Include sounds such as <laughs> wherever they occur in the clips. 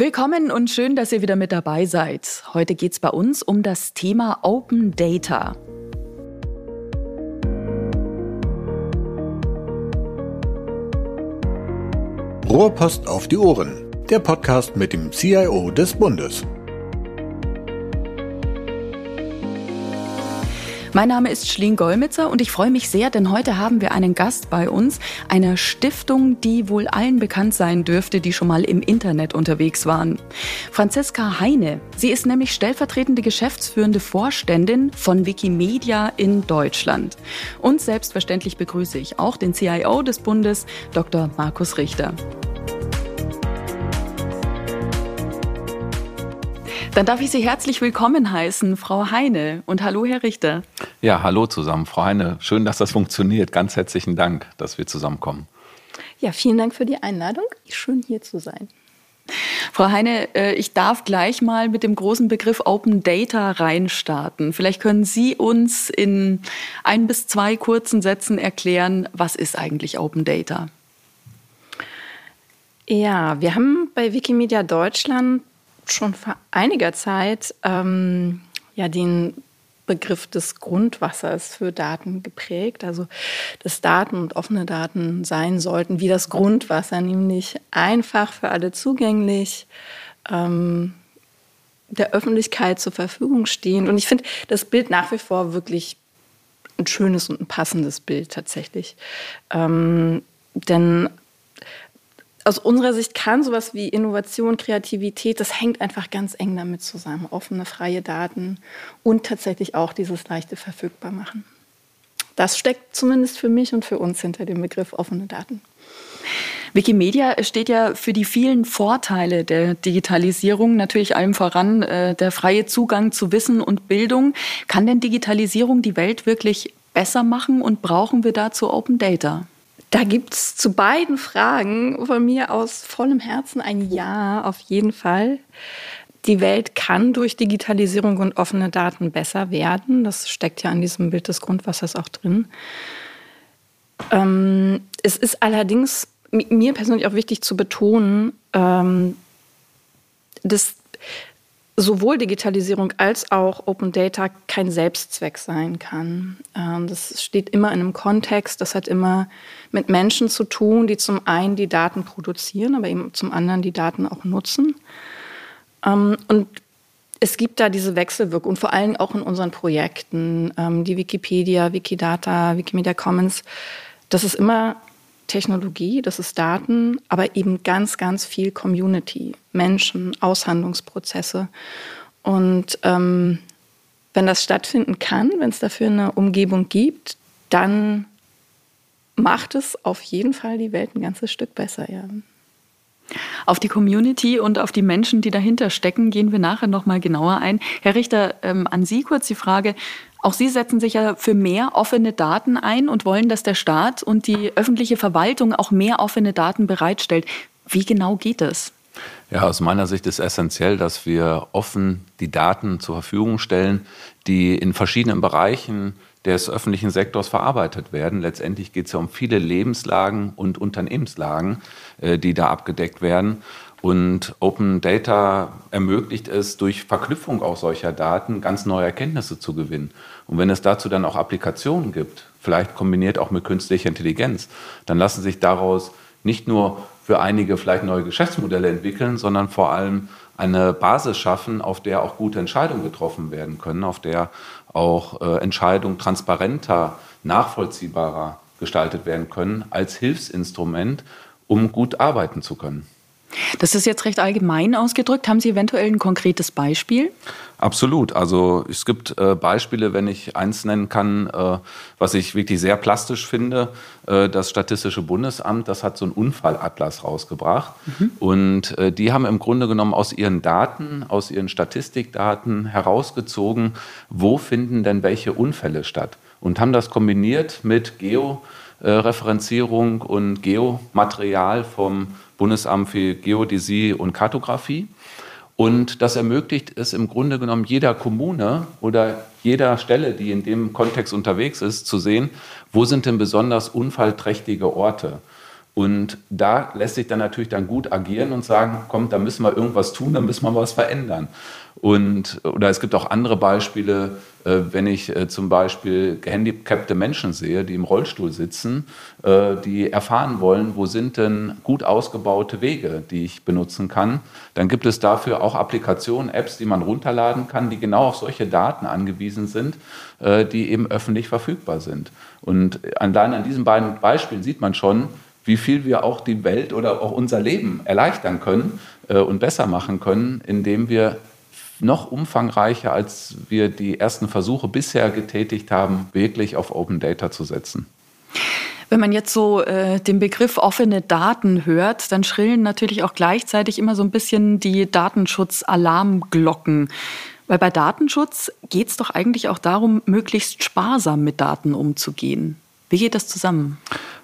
Willkommen und schön, dass ihr wieder mit dabei seid. Heute geht es bei uns um das Thema Open Data. Rohrpost auf die Ohren, der Podcast mit dem CIO des Bundes. Mein Name ist Schleen Golmitzer und ich freue mich sehr, denn heute haben wir einen Gast bei uns, einer Stiftung, die wohl allen bekannt sein dürfte, die schon mal im Internet unterwegs waren. Franziska Heine. Sie ist nämlich stellvertretende geschäftsführende Vorständin von Wikimedia in Deutschland. Und selbstverständlich begrüße ich auch den CIO des Bundes, Dr. Markus Richter. Dann darf ich Sie herzlich willkommen heißen, Frau Heine. Und hallo, Herr Richter. Ja, hallo zusammen. Frau Heine, schön, dass das funktioniert. Ganz herzlichen Dank, dass wir zusammenkommen. Ja, vielen Dank für die Einladung. Schön hier zu sein. Frau Heine, äh, ich darf gleich mal mit dem großen Begriff Open Data reinstarten. Vielleicht können Sie uns in ein bis zwei kurzen Sätzen erklären, was ist eigentlich Open Data? Ja, wir haben bei Wikimedia Deutschland schon vor einiger Zeit ähm, ja den Begriff des Grundwassers für Daten geprägt. Also, dass Daten und offene Daten sein sollten wie das Grundwasser, nämlich einfach für alle zugänglich, ähm, der Öffentlichkeit zur Verfügung stehen. Und ich finde das Bild nach wie vor wirklich ein schönes und ein passendes Bild tatsächlich. Ähm, denn aus unserer Sicht kann sowas wie Innovation, Kreativität, das hängt einfach ganz eng damit zusammen. Offene, freie Daten und tatsächlich auch dieses leichte verfügbar machen. Das steckt zumindest für mich und für uns hinter dem Begriff offene Daten. Wikimedia steht ja für die vielen Vorteile der Digitalisierung, natürlich allem voran äh, der freie Zugang zu Wissen und Bildung. Kann denn Digitalisierung die Welt wirklich besser machen und brauchen wir dazu Open Data? Da gibt es zu beiden Fragen von mir aus vollem Herzen ein Ja auf jeden Fall. Die Welt kann durch Digitalisierung und offene Daten besser werden. Das steckt ja an diesem Bild des Grundwassers auch drin. Ähm, es ist allerdings mir persönlich auch wichtig zu betonen, ähm, dass sowohl Digitalisierung als auch Open Data kein Selbstzweck sein kann. Ähm, das steht immer in einem Kontext, das hat immer mit Menschen zu tun, die zum einen die Daten produzieren, aber eben zum anderen die Daten auch nutzen. Ähm, und es gibt da diese Wechselwirkung vor allem auch in unseren Projekten, ähm, die Wikipedia, Wikidata, Wikimedia Commons, das ist immer Technologie, das ist Daten, aber eben ganz, ganz viel Community, Menschen, Aushandlungsprozesse. Und ähm, wenn das stattfinden kann, wenn es dafür eine Umgebung gibt, dann macht es auf jeden Fall die Welt ein ganzes Stück besser, ja. Auf die Community und auf die Menschen, die dahinter stecken, gehen wir nachher noch mal genauer ein. Herr Richter, ähm, an Sie kurz die Frage: auch Sie setzen sich ja für mehr offene Daten ein und wollen, dass der Staat und die öffentliche Verwaltung auch mehr offene Daten bereitstellt. Wie genau geht es? Ja, aus meiner Sicht ist essentiell, dass wir offen die Daten zur Verfügung stellen, die in verschiedenen Bereichen des öffentlichen Sektors verarbeitet werden. Letztendlich geht es ja um viele Lebenslagen und Unternehmenslagen, äh, die da abgedeckt werden. Und Open Data ermöglicht es, durch Verknüpfung auch solcher Daten ganz neue Erkenntnisse zu gewinnen. Und wenn es dazu dann auch Applikationen gibt, vielleicht kombiniert auch mit künstlicher Intelligenz, dann lassen sich daraus nicht nur für einige vielleicht neue Geschäftsmodelle entwickeln, sondern vor allem eine Basis schaffen, auf der auch gute Entscheidungen getroffen werden können, auf der auch äh, Entscheidungen transparenter, nachvollziehbarer gestaltet werden können als Hilfsinstrument, um gut arbeiten zu können. Das ist jetzt recht allgemein ausgedrückt. Haben Sie eventuell ein konkretes Beispiel? Absolut. Also es gibt äh, Beispiele, wenn ich eins nennen kann, äh, was ich wirklich sehr plastisch finde. Äh, das Statistische Bundesamt, das hat so einen Unfallatlas rausgebracht. Mhm. Und äh, die haben im Grunde genommen aus ihren Daten, aus ihren Statistikdaten herausgezogen, wo finden denn welche Unfälle statt. Und haben das kombiniert mit Georeferenzierung und Geomaterial vom Bundesamt für Geodäsie und Kartografie. Und das ermöglicht es im Grunde genommen jeder Kommune oder jeder Stelle, die in dem Kontext unterwegs ist, zu sehen, wo sind denn besonders unfallträchtige Orte. Und da lässt sich dann natürlich dann gut agieren und sagen, komm, da müssen wir irgendwas tun, da müssen wir was verändern. Und, oder es gibt auch andere Beispiele, äh, wenn ich äh, zum Beispiel gehandicapte Menschen sehe, die im Rollstuhl sitzen, äh, die erfahren wollen, wo sind denn gut ausgebaute Wege, die ich benutzen kann, dann gibt es dafür auch Applikationen, Apps, die man runterladen kann, die genau auf solche Daten angewiesen sind, die eben öffentlich verfügbar sind. Und allein an diesen beiden Beispielen sieht man schon, wie viel wir auch die Welt oder auch unser Leben erleichtern können äh, und besser machen können, indem wir noch umfangreicher, als wir die ersten Versuche bisher getätigt haben, wirklich auf Open Data zu setzen. Wenn man jetzt so äh, den Begriff offene Daten hört, dann schrillen natürlich auch gleichzeitig immer so ein bisschen die Datenschutz-Alarmglocken. Weil bei Datenschutz geht es doch eigentlich auch darum, möglichst sparsam mit Daten umzugehen. Wie geht das zusammen?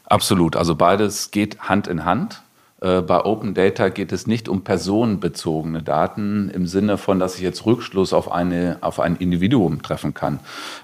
Absolut. Also beides geht Hand in Hand. Äh, bei Open Data geht es nicht um personenbezogene Daten im Sinne von, dass ich jetzt Rückschluss auf, eine, auf ein Individuum treffen kann.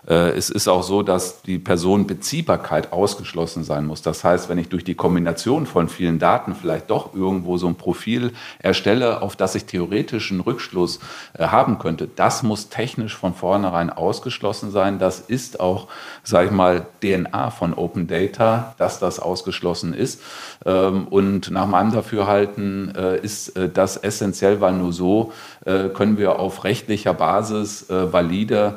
Äh, es ist auch so, dass die Personenbeziehbarkeit ausgeschlossen sein muss. Das heißt, wenn ich durch die Kombination von vielen Daten vielleicht doch irgendwo so ein Profil erstelle, auf das ich theoretisch einen Rückschluss äh, haben könnte, das muss technisch von vornherein ausgeschlossen sein. Das ist auch, sage ich mal, DNA von Open Data, dass das ausgeschlossen ist. Ähm, und nach meinem Dafürhalten äh, ist äh, das essentiell, weil nur so äh, können wir auf rechtlicher Basis valide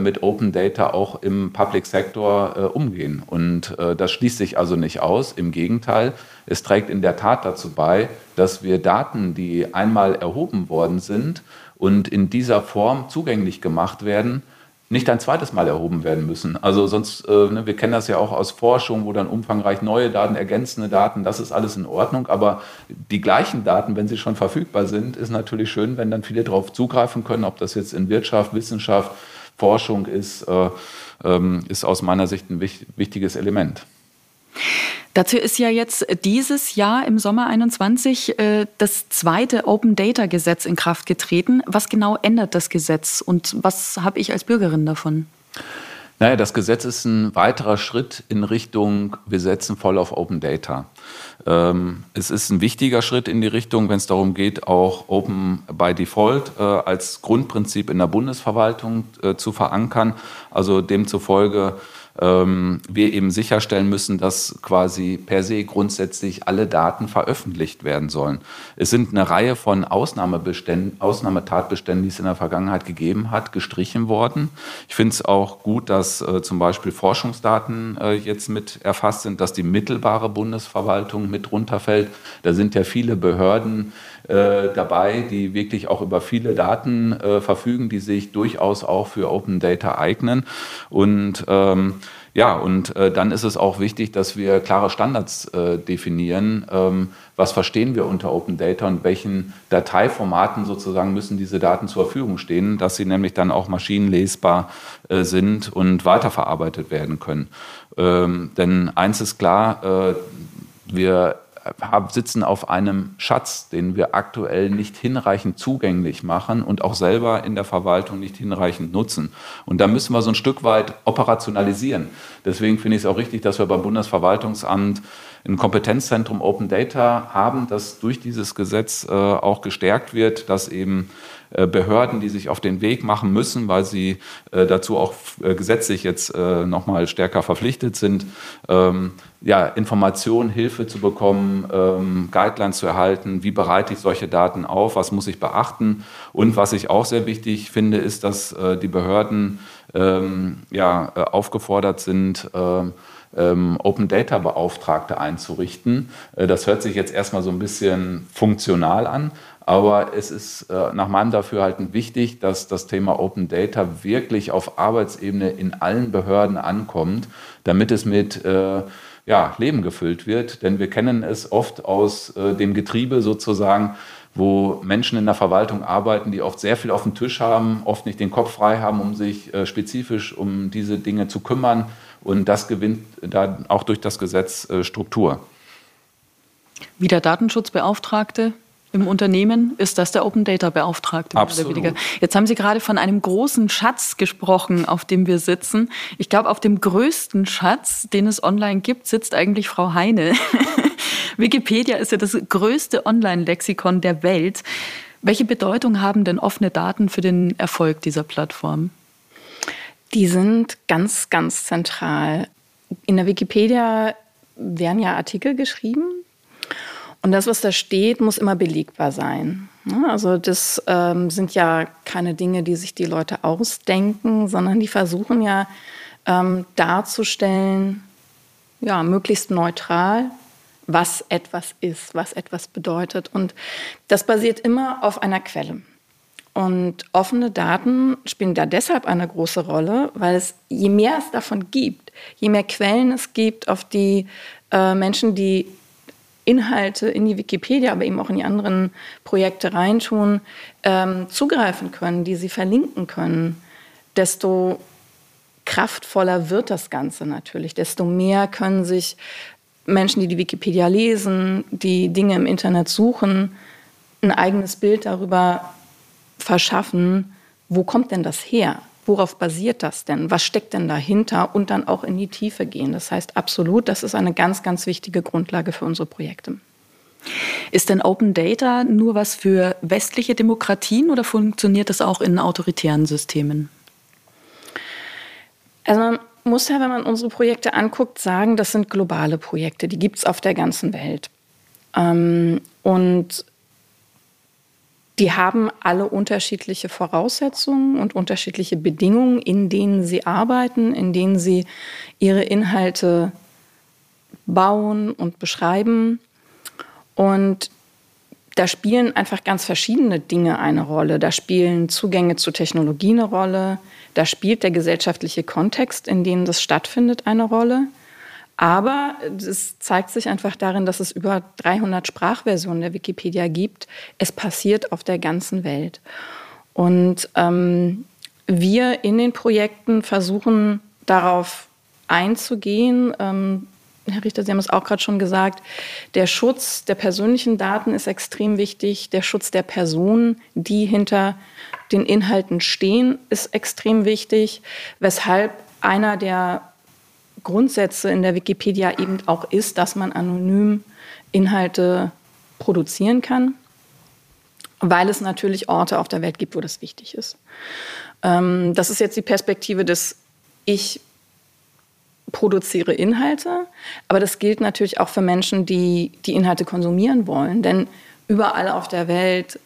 mit Open Data auch im Public Sector umgehen. Und das schließt sich also nicht aus. Im Gegenteil, es trägt in der Tat dazu bei, dass wir Daten, die einmal erhoben worden sind und in dieser Form zugänglich gemacht werden, nicht ein zweites Mal erhoben werden müssen. Also sonst, äh, ne, wir kennen das ja auch aus Forschung, wo dann umfangreich neue Daten, ergänzende Daten, das ist alles in Ordnung. Aber die gleichen Daten, wenn sie schon verfügbar sind, ist natürlich schön, wenn dann viele darauf zugreifen können, ob das jetzt in Wirtschaft, Wissenschaft, Forschung ist, äh, ähm, ist aus meiner Sicht ein wichtiges Element. Dazu ist ja jetzt dieses Jahr im Sommer 21 äh, das zweite Open Data Gesetz in Kraft getreten. Was genau ändert das Gesetz und was habe ich als Bürgerin davon? Naja, das Gesetz ist ein weiterer Schritt in Richtung, wir setzen voll auf Open Data. Ähm, es ist ein wichtiger Schritt in die Richtung, wenn es darum geht, auch Open by Default äh, als Grundprinzip in der Bundesverwaltung äh, zu verankern. Also demzufolge ähm, wir eben sicherstellen müssen, dass quasi per se grundsätzlich alle Daten veröffentlicht werden sollen. Es sind eine Reihe von Ausnahmebeständen, Ausnahmetatbeständen, die es in der Vergangenheit gegeben hat, gestrichen worden. Ich finde es auch gut, dass äh, zum Beispiel Forschungsdaten äh, jetzt mit erfasst sind, dass die mittelbare Bundesverwaltung mit runterfällt. Da sind ja viele Behörden, äh, dabei, die wirklich auch über viele Daten äh, verfügen, die sich durchaus auch für Open Data eignen. Und ähm, ja, und äh, dann ist es auch wichtig, dass wir klare Standards äh, definieren. Ähm, was verstehen wir unter Open Data und welchen Dateiformaten sozusagen müssen diese Daten zur Verfügung stehen, dass sie nämlich dann auch maschinenlesbar äh, sind und weiterverarbeitet werden können. Ähm, denn eins ist klar, äh, wir sitzen auf einem Schatz, den wir aktuell nicht hinreichend zugänglich machen und auch selber in der Verwaltung nicht hinreichend nutzen. Und da müssen wir so ein Stück weit operationalisieren. Deswegen finde ich es auch richtig, dass wir beim Bundesverwaltungsamt ein Kompetenzzentrum Open Data haben, das durch dieses Gesetz äh, auch gestärkt wird, dass eben Behörden, die sich auf den Weg machen müssen, weil sie äh, dazu auch äh, gesetzlich jetzt noch mal stärker verpflichtet sind, ähm, ja, Informationen, Hilfe zu bekommen, ähm, Guidelines zu erhalten, wie bereite ich solche Daten auf, was muss ich beachten. Und was ich auch sehr wichtig finde, ist, dass die Behörden ähm, ja, aufgefordert sind, Open Data Beauftragte einzurichten. Das hört sich jetzt erstmal so ein bisschen funktional an, aber es ist äh, nach meinem Dafürhalten wichtig, dass das Thema Open Data wirklich auf Arbeitsebene in allen Behörden ankommt, damit es mit äh, ja, Leben gefüllt wird. Denn wir kennen es oft aus äh, dem Getriebe sozusagen, wo Menschen in der Verwaltung arbeiten, die oft sehr viel auf dem Tisch haben, oft nicht den Kopf frei haben, um sich äh, spezifisch um diese Dinge zu kümmern. Und das gewinnt dann auch durch das Gesetz äh, Struktur. Wie der Datenschutzbeauftragte im Unternehmen ist das der Open Data Beauftragte. Absolut. Jetzt haben Sie gerade von einem großen Schatz gesprochen, auf dem wir sitzen. Ich glaube, auf dem größten Schatz, den es online gibt, sitzt eigentlich Frau Heine. <laughs> Wikipedia ist ja das größte Online-Lexikon der Welt. Welche Bedeutung haben denn offene Daten für den Erfolg dieser Plattform? Die sind ganz, ganz zentral. In der Wikipedia werden ja Artikel geschrieben und das, was da steht, muss immer belegbar sein. Also das ähm, sind ja keine Dinge, die sich die Leute ausdenken, sondern die versuchen ja ähm, darzustellen, ja, möglichst neutral, was etwas ist, was etwas bedeutet. Und das basiert immer auf einer Quelle. Und offene Daten spielen da deshalb eine große Rolle, weil es, je mehr es davon gibt, je mehr Quellen es gibt, auf die äh, Menschen, die Inhalte in die Wikipedia, aber eben auch in die anderen Projekte reintun, ähm, zugreifen können, die sie verlinken können, desto kraftvoller wird das Ganze natürlich, desto mehr können sich Menschen, die die Wikipedia lesen, die Dinge im Internet suchen, ein eigenes Bild darüber verschaffen, wo kommt denn das her? Worauf basiert das denn? Was steckt denn dahinter? Und dann auch in die Tiefe gehen. Das heißt, absolut, das ist eine ganz, ganz wichtige Grundlage für unsere Projekte. Ist denn Open Data nur was für westliche Demokratien oder funktioniert das auch in autoritären Systemen? Also man muss ja, wenn man unsere Projekte anguckt, sagen, das sind globale Projekte. Die gibt es auf der ganzen Welt. Ähm, und die haben alle unterschiedliche Voraussetzungen und unterschiedliche Bedingungen, in denen sie arbeiten, in denen sie ihre Inhalte bauen und beschreiben. Und da spielen einfach ganz verschiedene Dinge eine Rolle. Da spielen Zugänge zu Technologie eine Rolle. Da spielt der gesellschaftliche Kontext, in dem das stattfindet, eine Rolle. Aber es zeigt sich einfach darin, dass es über 300 Sprachversionen der Wikipedia gibt. Es passiert auf der ganzen Welt. Und ähm, wir in den Projekten versuchen darauf einzugehen, ähm, Herr Richter, Sie haben es auch gerade schon gesagt, der Schutz der persönlichen Daten ist extrem wichtig. Der Schutz der Personen, die hinter den Inhalten stehen, ist extrem wichtig, weshalb einer der Grundsätze in der Wikipedia eben auch ist, dass man anonym Inhalte produzieren kann, weil es natürlich Orte auf der Welt gibt, wo das wichtig ist. Ähm, das ist jetzt die Perspektive des Ich produziere Inhalte, aber das gilt natürlich auch für Menschen, die die Inhalte konsumieren wollen. Denn überall auf der Welt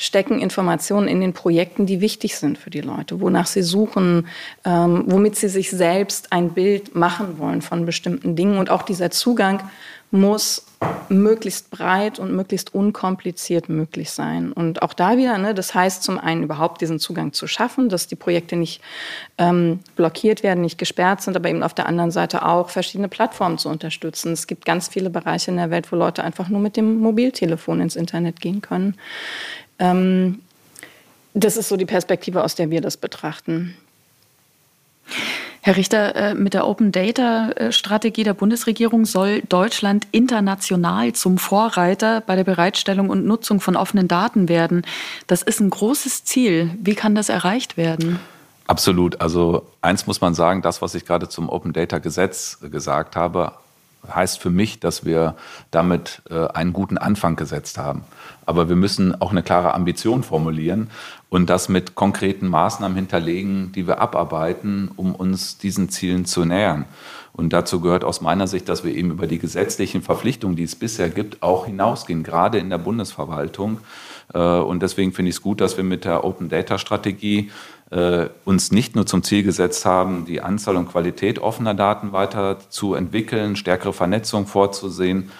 stecken Informationen in den Projekten, die wichtig sind für die Leute, wonach sie suchen, ähm, womit sie sich selbst ein Bild machen wollen von bestimmten Dingen. Und auch dieser Zugang muss möglichst breit und möglichst unkompliziert möglich sein. Und auch da wieder, ne, das heißt zum einen überhaupt diesen Zugang zu schaffen, dass die Projekte nicht ähm, blockiert werden, nicht gesperrt sind, aber eben auf der anderen Seite auch verschiedene Plattformen zu unterstützen. Es gibt ganz viele Bereiche in der Welt, wo Leute einfach nur mit dem Mobiltelefon ins Internet gehen können. Ähm, das ist so die Perspektive, aus der wir das betrachten. Herr Richter, äh, mit der Open Data Strategie der Bundesregierung soll Deutschland international zum Vorreiter bei der Bereitstellung und Nutzung von offenen Daten werden. Das ist ein großes Ziel. Wie kann das erreicht werden? Absolut. Also eins muss man sagen, das, was ich gerade zum Open Data Gesetz gesagt habe, heißt für mich, dass wir damit äh, einen guten Anfang gesetzt haben. Aber wir müssen auch eine klare Ambition formulieren und das mit konkreten Maßnahmen hinterlegen, die wir abarbeiten, um uns diesen Zielen zu nähern. Und dazu gehört aus meiner Sicht, dass wir eben über die gesetzlichen Verpflichtungen, die es bisher gibt, auch hinausgehen, gerade in der Bundesverwaltung. Äh, und deswegen finde ich es gut, dass wir mit der Open Data Strategie äh, uns nicht nur zum Ziel gesetzt haben, die Anzahl und Qualität offener Daten weiter stärkere Vernetzung vorzusehen,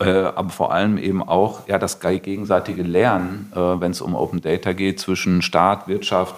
äh, aber vor allem eben auch ja, das gegenseitige Lernen, äh, wenn es um Open Data geht, zwischen Staat, Wirtschaft,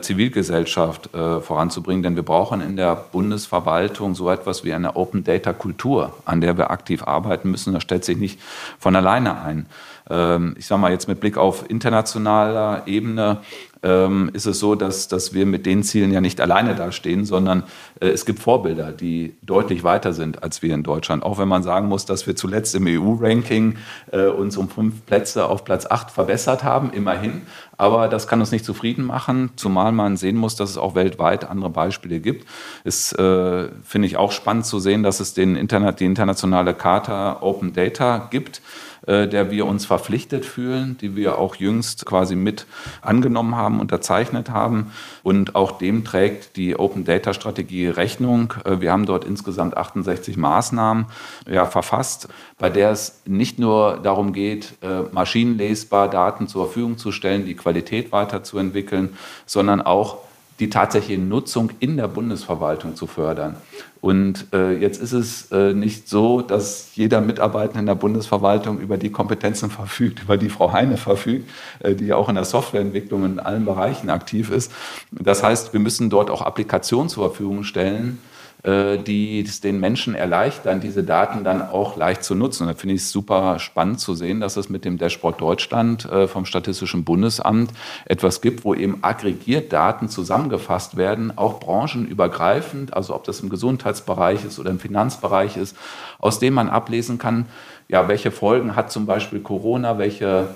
Zivilgesellschaft voranzubringen. Denn wir brauchen in der Bundesverwaltung so etwas wie eine Open Data Kultur, an der wir aktiv arbeiten müssen. Das stellt sich nicht von alleine ein. Ähm, ich sage mal jetzt mit Blick auf internationaler Ebene ähm, ist es so, dass, dass wir mit den Zielen ja nicht alleine dastehen, sondern äh, es gibt Vorbilder, die deutlich weiter sind als wir in Deutschland. Auch wenn man sagen muss, dass wir zuletzt im EU-Ranking äh, uns um fünf Plätze auf Platz acht verbessert haben, immerhin. Aber das kann uns nicht zufrieden machen, zumal man sehen muss, dass es auch weltweit andere Beispiele gibt. Es äh, finde ich auch spannend zu sehen, dass es den Internet, die internationale Charta Open Data gibt äh, der wir uns verpflichtet fühlen, die wir auch jüngst quasi mit angenommen haben, unterzeichnet haben. Und auch dem trägt die Open Data Strategie Rechnung. Äh, wir haben dort insgesamt 68 Maßnahmen ja, verfasst, bei der es nicht nur darum geht, äh, maschinenlesbar Daten zur Verfügung zu stellen, die Qualität weiterzuentwickeln, sondern auch die tatsächliche Nutzung in der Bundesverwaltung zu fördern. Und äh, jetzt ist es äh, nicht so, dass jeder Mitarbeiter in der Bundesverwaltung über die Kompetenzen verfügt, über die Frau Heine verfügt, äh, die auch in der Softwareentwicklung in allen Bereichen aktiv ist. Das heißt, wir müssen dort auch Applikationen zur Verfügung stellen, die es den Menschen erleichtern, diese Daten dann auch leicht zu nutzen. Und da finde ich es super spannend zu sehen, dass es mit dem Dashboard Deutschland äh, vom Statistischen Bundesamt etwas gibt, wo eben aggregiert Daten zusammengefasst werden, auch branchenübergreifend, also ob das im Gesundheitsbereich ist oder im Finanzbereich ist, aus dem man ablesen kann, ja, welche Folgen hat zum Beispiel Corona, welche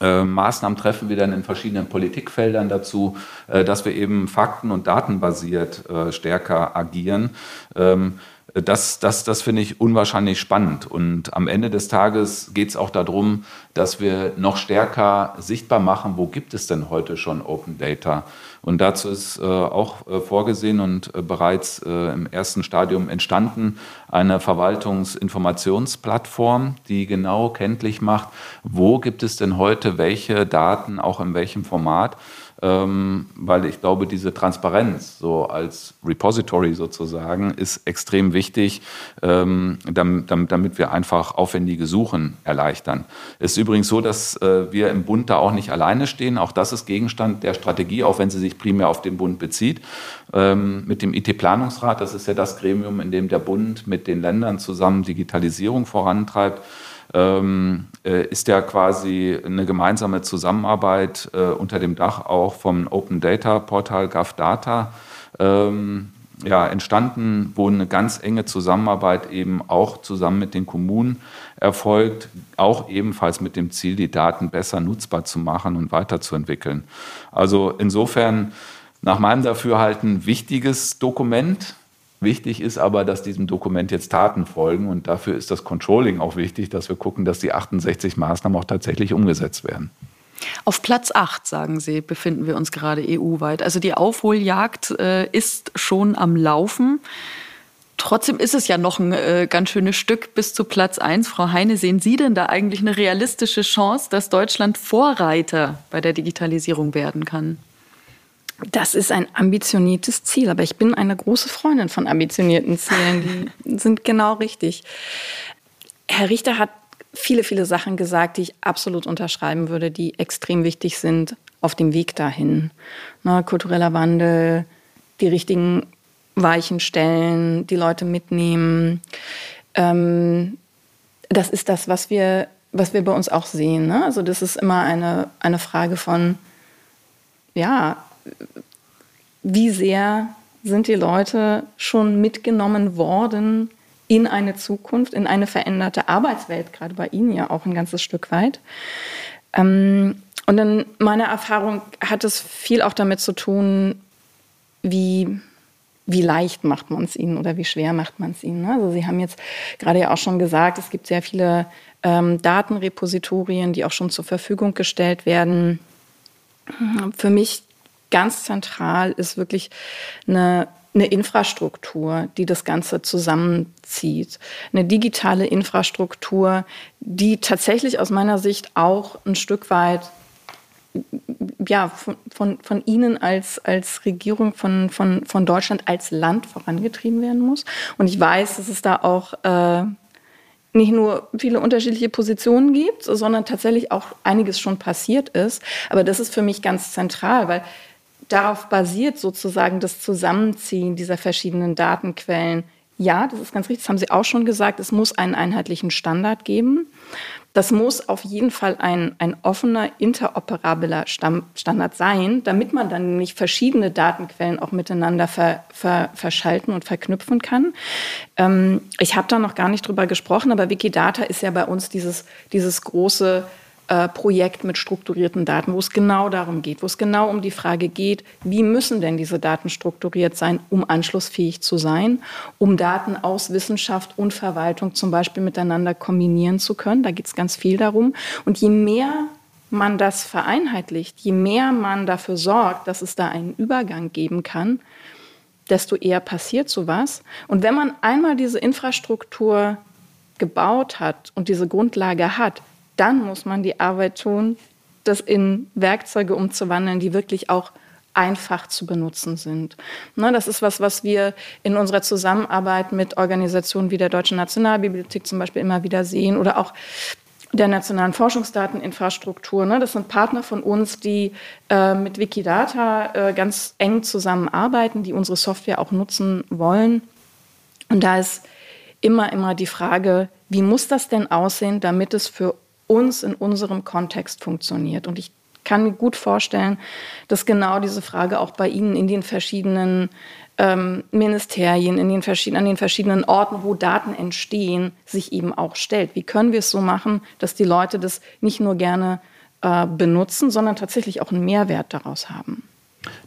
äh, Maßnahmen treffen wir dann in verschiedenen Politikfeldern dazu, äh, dass wir eben fakten- und datenbasiert äh, stärker agieren. Ähm, das, das, das finde ich unwahrscheinlich spannend. Und am Ende des Tages geht es auch darum, dass wir noch stärker sichtbar machen, wo gibt es denn heute schon Open Data. Und dazu ist äh, auch äh, vorgesehen und äh, bereits äh, im ersten Stadium entstanden eine Verwaltungsinformationsplattform, die genau kenntlich macht, wo gibt es denn heute welche Daten, auch in welchem Format weil ich glaube, diese Transparenz so als Repository sozusagen ist extrem wichtig, ähm, damit, wir einfach aufwendige Suchen erleichtern. Es ist übrigens so, dass äh, wir im Bund da auch nicht alleine stehen. Auch das ist Gegenstand der Strategie, auch wenn sie sich primär auf den Bund bezieht. Ähm, mit dem IT-Planungsrat, das ist ja das Gremium, in dem der Bund mit den Ländern zusammen Digitalisierung vorantreibt ähm, ist ja quasi eine gemeinsame Zusammenarbeit äh, unter dem Dach auch vom Open Data Portal GovData ähm, ja, entstanden, wo eine ganz enge Zusammenarbeit eben auch zusammen mit den Kommunen erfolgt, auch ebenfalls mit dem Ziel, die Daten besser nutzbar zu machen und weiterzuentwickeln. Also insofern nach meinem Dafürhalten wichtiges Dokument, Wichtig ist aber, dass diesem Dokument jetzt Taten folgen und dafür ist das Controlling auch wichtig, dass wir gucken, dass die 68 Maßnahmen auch tatsächlich umgesetzt werden. Auf Platz 8, sagen Sie, befinden wir uns gerade EU-weit. Also die Aufholjagd äh, ist schon am Laufen. Trotzdem ist es ja noch ein äh, ganz schönes Stück bis zu Platz 1. Frau Heine, sehen Sie denn da eigentlich eine realistische Chance, dass Deutschland Vorreiter bei der Digitalisierung werden kann? Das ist ein ambitioniertes Ziel, aber ich bin eine große Freundin von ambitionierten Zielen. Die <laughs> sind genau richtig. Herr Richter hat viele, viele Sachen gesagt, die ich absolut unterschreiben würde, die extrem wichtig sind auf dem Weg dahin. Na, kultureller Wandel, die richtigen Weichen stellen, die Leute mitnehmen. Ähm, das ist das, was wir, was wir bei uns auch sehen. Ne? Also das ist immer eine, eine Frage von, ja, wie sehr sind die Leute schon mitgenommen worden in eine Zukunft, in eine veränderte Arbeitswelt, gerade bei Ihnen ja auch ein ganzes Stück weit. Ähm, und in meiner Erfahrung hat es viel auch damit zu tun, wie, wie leicht macht man es ihnen oder wie schwer macht man es ihnen. Ne? Also Sie haben jetzt gerade ja auch schon gesagt, es gibt sehr viele ähm, Datenrepositorien, die auch schon zur Verfügung gestellt werden. Für mich ganz zentral ist wirklich eine, eine Infrastruktur, die das Ganze zusammenzieht. Eine digitale Infrastruktur, die tatsächlich aus meiner Sicht auch ein Stück weit ja, von, von, von Ihnen als, als Regierung von, von, von Deutschland als Land vorangetrieben werden muss. Und ich weiß, dass es da auch äh, nicht nur viele unterschiedliche Positionen gibt, sondern tatsächlich auch einiges schon passiert ist. Aber das ist für mich ganz zentral, weil darauf basiert sozusagen das Zusammenziehen dieser verschiedenen Datenquellen ja, das ist ganz richtig, das haben Sie auch schon gesagt, es muss einen einheitlichen Standard geben. Das muss auf jeden Fall ein, ein offener, interoperabler Standard sein, damit man dann nämlich verschiedene Datenquellen auch miteinander ver, ver, verschalten und verknüpfen kann. Ähm, ich habe da noch gar nicht drüber gesprochen, aber Wikidata ist ja bei uns dieses, dieses große äh, Projekt mit strukturierten Daten, wo es genau darum geht, wo es genau um die Frage geht, wie müssen denn diese Daten strukturiert sein, um anschlussfähig zu sein, um Daten aus Wissenschaft und Verwaltung zum Beispiel miteinander kombinieren zu können. Da geht es ganz viel darum. Und je mehr man das vereinheitlicht, je mehr man dafür sorgt, dass es da einen Übergang geben kann, desto eher passiert sowas. Und wenn man einmal diese Infrastruktur gebaut hat und diese Grundlage hat, dann muss man die Arbeit tun, das in Werkzeuge umzuwandeln, die wirklich auch einfach zu benutzen sind. Ne, das ist was, was wir in unserer Zusammenarbeit mit Organisationen wie der Deutschen Nationalbibliothek zum Beispiel immer wieder sehen oder auch der nationalen Forschungsdateninfrastruktur. Ne? Das sind Partner von uns, die äh, mit Wikidata äh, ganz eng zusammenarbeiten, die unsere Software auch nutzen wollen. Und da ist immer, immer die Frage, wie muss das denn aussehen, damit es für uns in unserem Kontext funktioniert. Und ich kann mir gut vorstellen, dass genau diese Frage auch bei Ihnen in den verschiedenen ähm, Ministerien, in den verschiedenen, an den verschiedenen Orten, wo Daten entstehen, sich eben auch stellt. Wie können wir es so machen, dass die Leute das nicht nur gerne äh, benutzen, sondern tatsächlich auch einen Mehrwert daraus haben?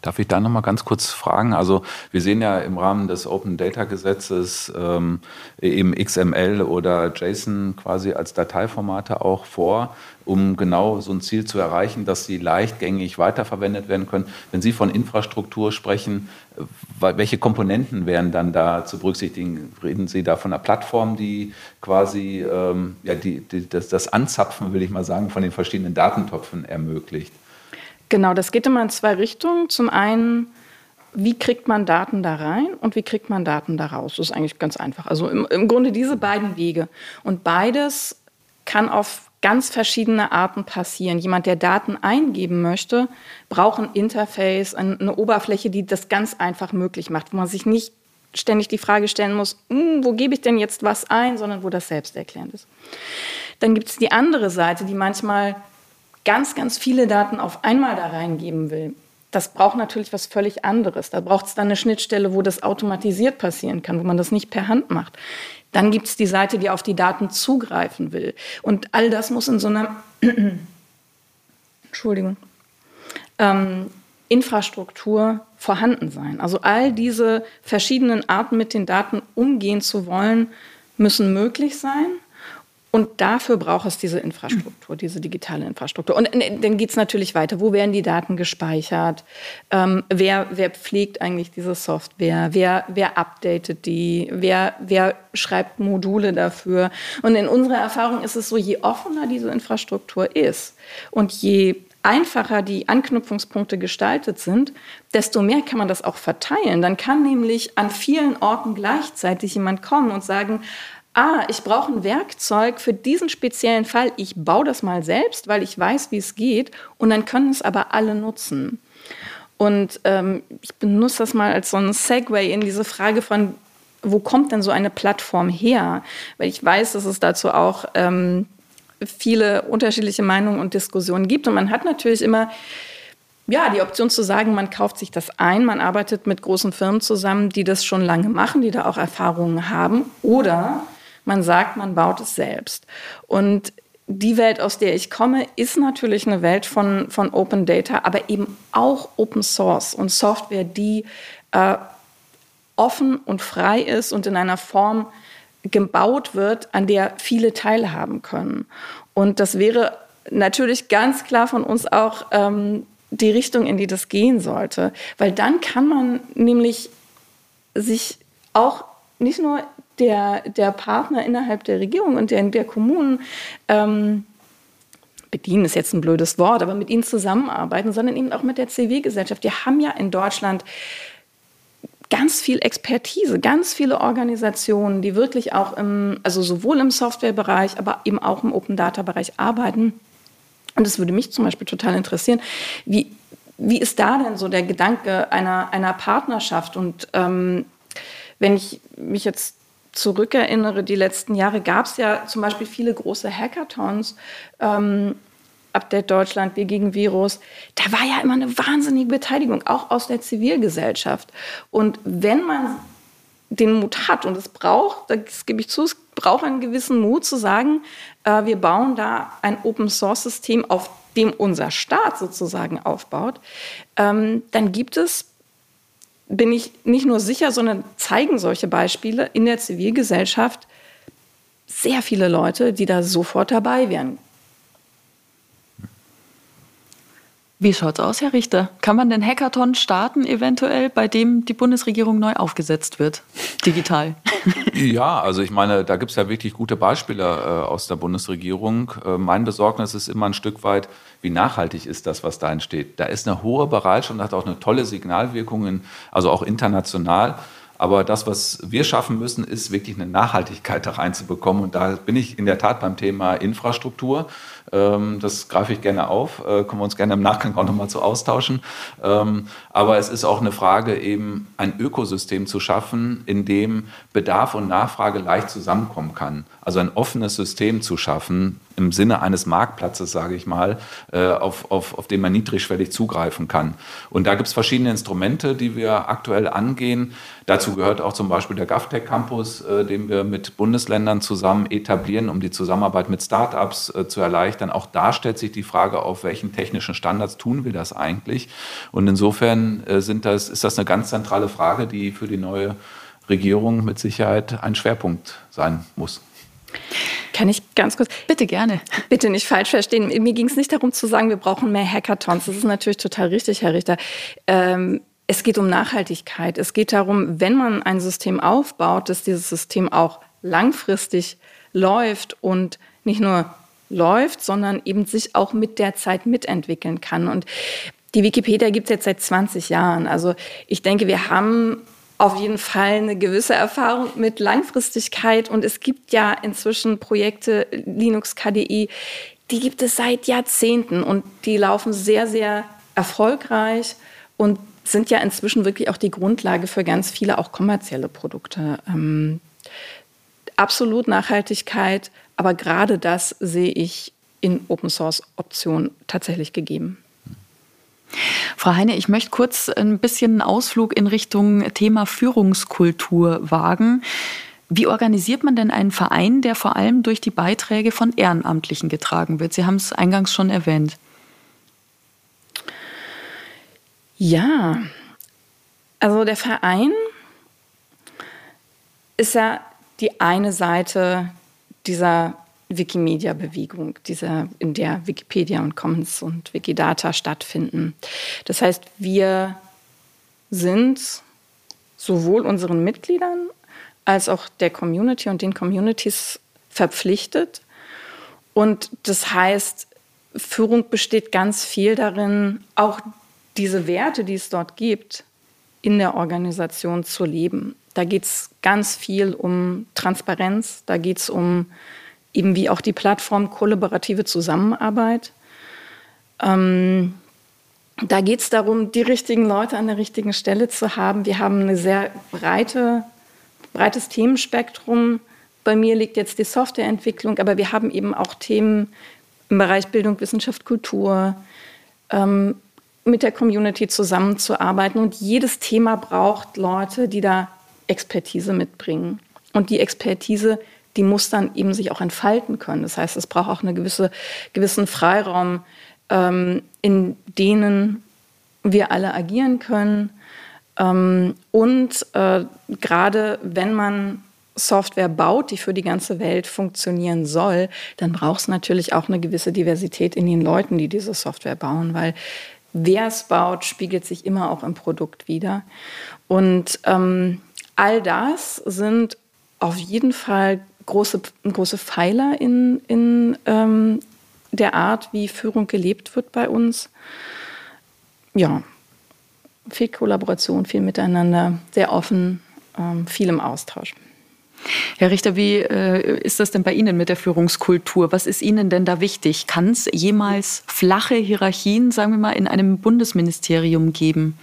Darf ich da noch mal ganz kurz fragen? Also wir sehen ja im Rahmen des Open Data Gesetzes ähm, eben XML oder JSON quasi als Dateiformate auch vor, um genau so ein Ziel zu erreichen, dass sie leichtgängig weiterverwendet werden können. Wenn Sie von Infrastruktur sprechen, welche Komponenten wären dann da zu berücksichtigen? Reden Sie da von einer Plattform, die quasi ähm, ja, die, die, das, das Anzapfen, will ich mal sagen, von den verschiedenen Datentöpfen ermöglicht? Genau, das geht immer in zwei Richtungen. Zum einen, wie kriegt man Daten da rein und wie kriegt man Daten da raus? Das ist eigentlich ganz einfach. Also im, im Grunde diese beiden Wege. Und beides kann auf ganz verschiedene Arten passieren. Jemand, der Daten eingeben möchte, braucht ein Interface, eine Oberfläche, die das ganz einfach möglich macht, wo man sich nicht ständig die Frage stellen muss, hm, wo gebe ich denn jetzt was ein, sondern wo das selbsterklärend ist. Dann gibt es die andere Seite, die manchmal ganz, ganz viele Daten auf einmal da reingeben will, das braucht natürlich was völlig anderes. Da braucht es dann eine Schnittstelle, wo das automatisiert passieren kann, wo man das nicht per Hand macht. Dann gibt es die Seite, die auf die Daten zugreifen will. Und all das muss in so einer <clears throat> Entschuldigung, ähm, Infrastruktur vorhanden sein. Also all diese verschiedenen Arten, mit den Daten umgehen zu wollen, müssen möglich sein. Und dafür braucht es diese Infrastruktur, diese digitale Infrastruktur. Und äh, dann geht es natürlich weiter. Wo werden die Daten gespeichert? Ähm, wer, wer pflegt eigentlich diese Software? Wer, wer updatet die? Wer, wer schreibt Module dafür? Und in unserer Erfahrung ist es so, je offener diese Infrastruktur ist und je einfacher die Anknüpfungspunkte gestaltet sind, desto mehr kann man das auch verteilen. Dann kann nämlich an vielen Orten gleichzeitig jemand kommen und sagen, ah, ich brauche ein Werkzeug für diesen speziellen Fall, ich baue das mal selbst, weil ich weiß, wie es geht, und dann können es aber alle nutzen. Und ähm, ich benutze das mal als so ein Segway in diese Frage von, wo kommt denn so eine Plattform her? Weil ich weiß, dass es dazu auch ähm, viele unterschiedliche Meinungen und Diskussionen gibt. Und man hat natürlich immer ja, die Option zu sagen, man kauft sich das ein, man arbeitet mit großen Firmen zusammen, die das schon lange machen, die da auch Erfahrungen haben. Oder man sagt, man baut es selbst. Und die Welt, aus der ich komme, ist natürlich eine Welt von, von Open Data, aber eben auch Open Source und Software, die äh, offen und frei ist und in einer Form gebaut wird, an der viele teilhaben können. Und das wäre natürlich ganz klar von uns auch ähm, die Richtung, in die das gehen sollte. Weil dann kann man nämlich sich auch nicht nur der, der Partner innerhalb der Regierung und der, der Kommunen ähm, bedienen ist jetzt ein blödes Wort, aber mit ihnen zusammenarbeiten, sondern eben auch mit der CW-Gesellschaft. Wir haben ja in Deutschland ganz viel Expertise, ganz viele Organisationen, die wirklich auch im, also sowohl im Softwarebereich, aber eben auch im Open Data Bereich arbeiten. Und es würde mich zum Beispiel total interessieren, wie, wie ist da denn so der Gedanke einer, einer Partnerschaft? Und ähm, wenn ich mich jetzt zurückerinnere, die letzten Jahre gab es ja zum Beispiel viele große Hackathons. Ähm, Update Deutschland, Wir gegen Virus, da war ja immer eine wahnsinnige Beteiligung, auch aus der Zivilgesellschaft. Und wenn man den Mut hat, und es braucht, das gebe ich zu, es braucht einen gewissen Mut zu sagen, äh, wir bauen da ein Open-Source-System, auf dem unser Staat sozusagen aufbaut, ähm, dann gibt es bin ich nicht nur sicher, sondern zeigen solche Beispiele in der Zivilgesellschaft sehr viele Leute, die da sofort dabei wären. Wie schaut's aus, Herr Richter? Kann man den Hackathon starten, eventuell, bei dem die Bundesregierung neu aufgesetzt wird, digital? <laughs> Ja, also ich meine, da gibt es ja wirklich gute Beispiele äh, aus der Bundesregierung. Äh, mein Besorgnis ist immer ein Stück weit, wie nachhaltig ist das, was da entsteht. Da ist eine hohe Bereitschaft und hat auch eine tolle Signalwirkung, in, also auch international. Aber das, was wir schaffen müssen, ist wirklich eine Nachhaltigkeit da reinzubekommen. Und da bin ich in der Tat beim Thema Infrastruktur. Ähm, das greife ich gerne auf, äh, können wir uns gerne im Nachgang auch nochmal zu austauschen. Ähm, aber es ist auch eine Frage, eben ein Ökosystem zu schaffen, in dem Bedarf und Nachfrage leicht zusammenkommen kann. Also ein offenes System zu schaffen, im Sinne eines Marktplatzes, sage ich mal, äh, auf, auf, auf den man niedrigschwellig zugreifen kann. Und da gibt es verschiedene Instrumente, die wir aktuell angehen. Dazu gehört auch zum Beispiel der GovTech Campus, äh, den wir mit Bundesländern zusammen etablieren, um die Zusammenarbeit mit Startups zu erleichtern auch da stellt sich die Frage, auf welchen technischen Standards tun wir das eigentlich? Und insofern äh, sind das, ist das eine ganz zentrale Frage, die für die neue Regierung mit Sicherheit ein Schwerpunkt sein muss. Kann ich ganz kurz. Bitte gerne. Bitte nicht falsch verstehen. Mir ging es nicht darum zu sagen, wir brauchen mehr Hackathons. Das ist natürlich total richtig, Herr Richter. Ähm, es geht um Nachhaltigkeit. Es geht darum, wenn man ein System aufbaut, dass dieses System auch langfristig läuft und nicht nur läuft, sondern eben sich auch mit der Zeit mitentwickeln kann. Und die Wikipedia gibt es jetzt seit 20 Jahren. Also ich denke, wir haben auf jeden Fall eine gewisse Erfahrung mit Langfristigkeit. Und es gibt ja inzwischen Projekte Linux KDE, die gibt es seit Jahrzehnten und die laufen sehr, sehr erfolgreich und sind ja inzwischen wirklich auch die Grundlage für ganz viele auch kommerzielle Produkte. Ähm, absolut Nachhaltigkeit, aber gerade das sehe ich in Open Source Optionen tatsächlich gegeben. Frau Heine, ich möchte kurz ein bisschen einen Ausflug in Richtung Thema Führungskultur wagen. Wie organisiert man denn einen Verein, der vor allem durch die Beiträge von Ehrenamtlichen getragen wird? Sie haben es eingangs schon erwähnt. Ja, also der Verein ist ja die eine Seite dieser Wikimedia-Bewegung, in der Wikipedia und Commons und Wikidata stattfinden. Das heißt, wir sind sowohl unseren Mitgliedern als auch der Community und den Communities verpflichtet. Und das heißt, Führung besteht ganz viel darin, auch diese Werte, die es dort gibt, in der Organisation zu leben. Da geht es ganz viel um Transparenz, da geht es um eben wie auch die Plattform kollaborative Zusammenarbeit. Ähm, da geht es darum, die richtigen Leute an der richtigen Stelle zu haben. Wir haben ein sehr breite, breites Themenspektrum. Bei mir liegt jetzt die Softwareentwicklung, aber wir haben eben auch Themen im Bereich Bildung, Wissenschaft, Kultur, ähm, mit der Community zusammenzuarbeiten. Und jedes Thema braucht Leute, die da Expertise mitbringen. Und die Expertise, die muss dann eben sich auch entfalten können. Das heißt, es braucht auch einen gewisse, gewissen Freiraum, ähm, in denen wir alle agieren können. Ähm, und äh, gerade wenn man Software baut, die für die ganze Welt funktionieren soll, dann braucht es natürlich auch eine gewisse Diversität in den Leuten, die diese Software bauen, weil wer es baut, spiegelt sich immer auch im Produkt wieder. Und ähm, all das sind auf jeden Fall große, große Pfeiler in, in ähm, der Art, wie Führung gelebt wird bei uns. Ja, viel Kollaboration, viel Miteinander, sehr offen, ähm, viel im Austausch. Herr Richter, wie äh, ist das denn bei Ihnen mit der Führungskultur? Was ist Ihnen denn da wichtig? Kann es jemals flache Hierarchien, sagen wir mal, in einem Bundesministerium geben?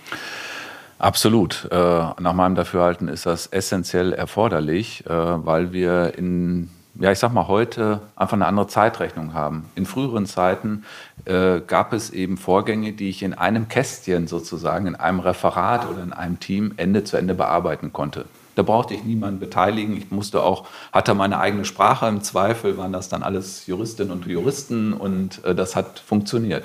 Absolut. Äh, nach meinem Dafürhalten ist das essentiell erforderlich, äh, weil wir in, ja, ich sag mal, heute einfach eine andere Zeitrechnung haben. In früheren Zeiten äh, gab es eben Vorgänge, die ich in einem Kästchen sozusagen, in einem Referat oder in einem Team Ende zu Ende bearbeiten konnte. Da brauchte ich niemanden beteiligen. Ich musste auch, hatte meine eigene Sprache. Im Zweifel waren das dann alles Juristinnen und Juristen und das hat funktioniert.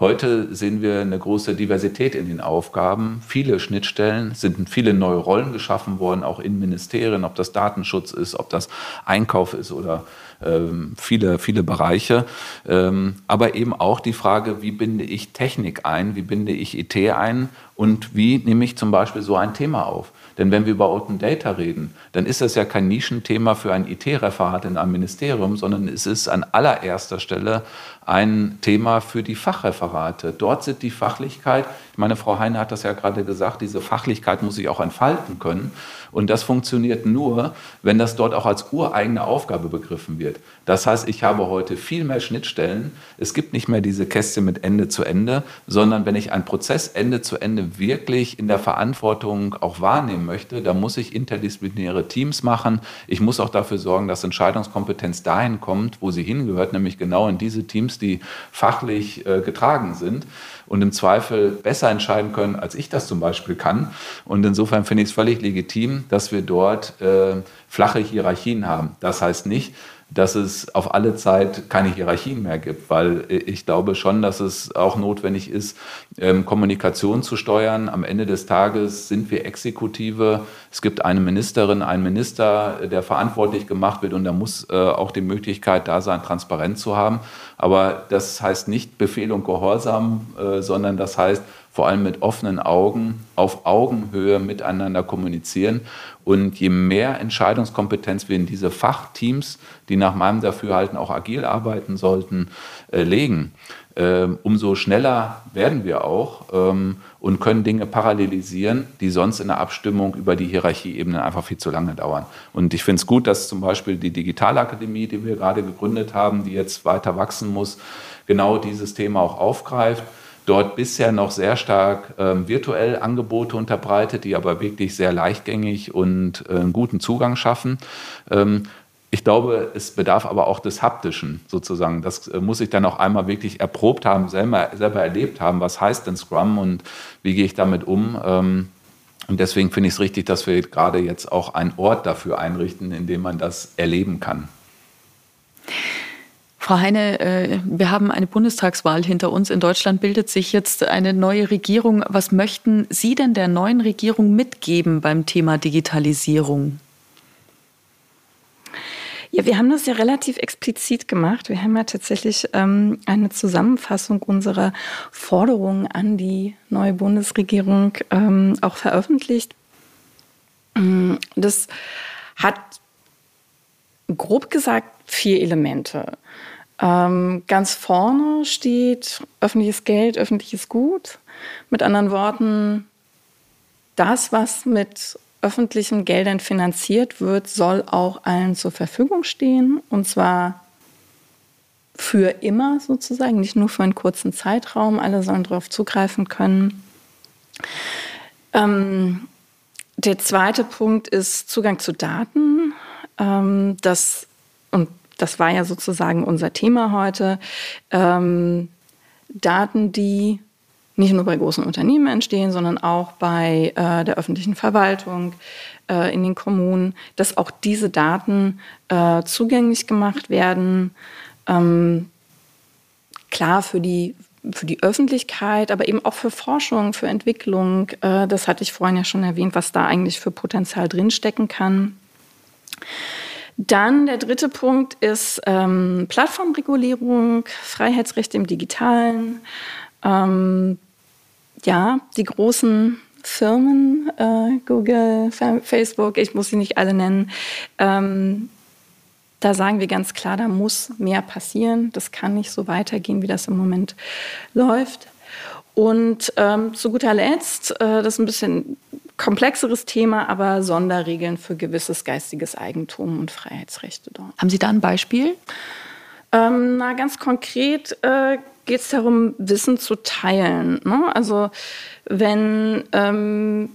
Heute sehen wir eine große Diversität in den Aufgaben, viele Schnittstellen, sind viele neue Rollen geschaffen worden, auch in Ministerien, ob das Datenschutz ist, ob das Einkauf ist oder viele, viele Bereiche. Ähm, aber eben auch die Frage, wie binde ich Technik ein, wie binde ich IT ein und wie nehme ich zum Beispiel so ein Thema auf. Denn wenn wir über Open Data reden, dann ist das ja kein Nischenthema für ein IT-Referat in einem Ministerium, sondern es ist an allererster Stelle ein Thema für die Fachreferate. Dort sind die Fachlichkeit, meine Frau Heine hat das ja gerade gesagt, diese Fachlichkeit muss sich auch entfalten können. Und das funktioniert nur, wenn das dort auch als ureigene Aufgabe begriffen wird. Das heißt, ich habe heute viel mehr Schnittstellen. Es gibt nicht mehr diese Käste mit Ende zu Ende, sondern wenn ich einen Prozess Ende zu Ende wirklich in der Verantwortung auch wahrnehmen möchte, dann muss ich interdisziplinäre Teams machen. Ich muss auch dafür sorgen, dass Entscheidungskompetenz dahin kommt, wo sie hingehört, nämlich genau in diese Teams, die fachlich äh, getragen sind und im Zweifel besser entscheiden können, als ich das zum Beispiel kann. Und insofern finde ich es völlig legitim, dass wir dort äh, flache Hierarchien haben. Das heißt nicht, dass es auf alle Zeit keine Hierarchien mehr gibt, weil ich glaube schon, dass es auch notwendig ist, ähm, Kommunikation zu steuern. Am Ende des Tages sind wir Exekutive. Es gibt eine Ministerin, einen Minister, der verantwortlich gemacht wird und da muss äh, auch die Möglichkeit da sein, transparent zu haben. Aber das heißt nicht Befehl und Gehorsam, äh, sondern das heißt vor allem mit offenen Augen auf Augenhöhe miteinander kommunizieren. Und je mehr Entscheidungskompetenz wir in diese Fachteams, die nach meinem Dafürhalten auch agil arbeiten sollten, äh, legen, äh, umso schneller werden wir auch ähm, und können Dinge parallelisieren, die sonst in der Abstimmung über die Hierarchieebene einfach viel zu lange dauern. Und ich finde es gut, dass zum Beispiel die Digitalakademie, die wir gerade gegründet haben, die jetzt weiter wachsen muss, genau dieses Thema auch aufgreift dort bisher noch sehr stark ähm, virtuell Angebote unterbreitet, die aber wirklich sehr leichtgängig und äh, einen guten Zugang schaffen. Ähm, ich glaube, es bedarf aber auch des Haptischen sozusagen. Das äh, muss ich dann auch einmal wirklich erprobt haben, selber, selber erlebt haben. Was heißt denn Scrum und wie gehe ich damit um? Ähm, und deswegen finde ich es richtig, dass wir gerade jetzt auch einen Ort dafür einrichten, in dem man das erleben kann. Frau Heine, äh, wir haben eine Bundestagswahl hinter uns. In Deutschland bildet sich jetzt eine neue Regierung. Was möchten Sie denn der neuen Regierung mitgeben beim Thema Digitalisierung? Ja, wir haben das ja relativ explizit gemacht. Wir haben ja tatsächlich ähm, eine Zusammenfassung unserer Forderungen an die neue Bundesregierung ähm, auch veröffentlicht. Das hat grob gesagt vier Elemente. Ähm, ganz vorne steht öffentliches Geld, öffentliches Gut. Mit anderen Worten, das, was mit öffentlichen Geldern finanziert wird, soll auch allen zur Verfügung stehen. Und zwar für immer sozusagen, nicht nur für einen kurzen Zeitraum. Alle sollen darauf zugreifen können. Ähm, der zweite Punkt ist Zugang zu Daten. Ähm, das, und das war ja sozusagen unser Thema heute, ähm, Daten, die nicht nur bei großen Unternehmen entstehen, sondern auch bei äh, der öffentlichen Verwaltung, äh, in den Kommunen, dass auch diese Daten äh, zugänglich gemacht werden. Ähm, klar für die, für die Öffentlichkeit, aber eben auch für Forschung, für Entwicklung. Äh, das hatte ich vorhin ja schon erwähnt, was da eigentlich für Potenzial drinstecken kann. Dann der dritte Punkt ist ähm, Plattformregulierung, Freiheitsrechte im Digitalen. Ähm, ja, die großen Firmen, äh, Google, Facebook, ich muss sie nicht alle nennen, ähm, da sagen wir ganz klar, da muss mehr passieren. Das kann nicht so weitergehen, wie das im Moment läuft. Und ähm, zu guter Letzt, äh, das ist ein bisschen komplexeres Thema, aber Sonderregeln für gewisses geistiges Eigentum und Freiheitsrechte dort. Haben Sie da ein Beispiel? Ähm, na, ganz konkret äh, geht es darum, Wissen zu teilen. Ne? Also wenn, ähm,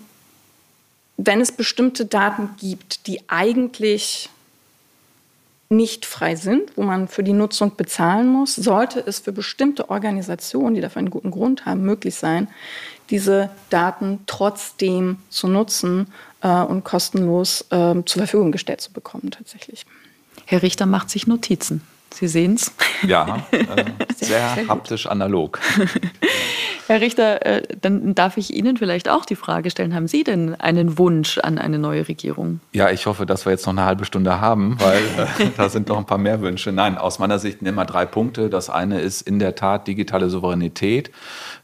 wenn es bestimmte Daten gibt, die eigentlich nicht frei sind, wo man für die Nutzung bezahlen muss, sollte es für bestimmte Organisationen, die dafür einen guten Grund haben, möglich sein, diese Daten trotzdem zu nutzen äh, und kostenlos äh, zur Verfügung gestellt zu bekommen tatsächlich. Herr Richter macht sich Notizen. Sie sehen es. Ja, <laughs> äh, sehr, sehr haptisch analog. <laughs> Herr Richter, äh, dann darf ich Ihnen vielleicht auch die Frage stellen, haben Sie denn einen Wunsch an eine neue Regierung? Ja, ich hoffe, dass wir jetzt noch eine halbe Stunde haben, weil äh, <laughs> da sind noch ein paar mehr Wünsche. Nein, aus meiner Sicht nehmen wir drei Punkte. Das eine ist in der Tat digitale Souveränität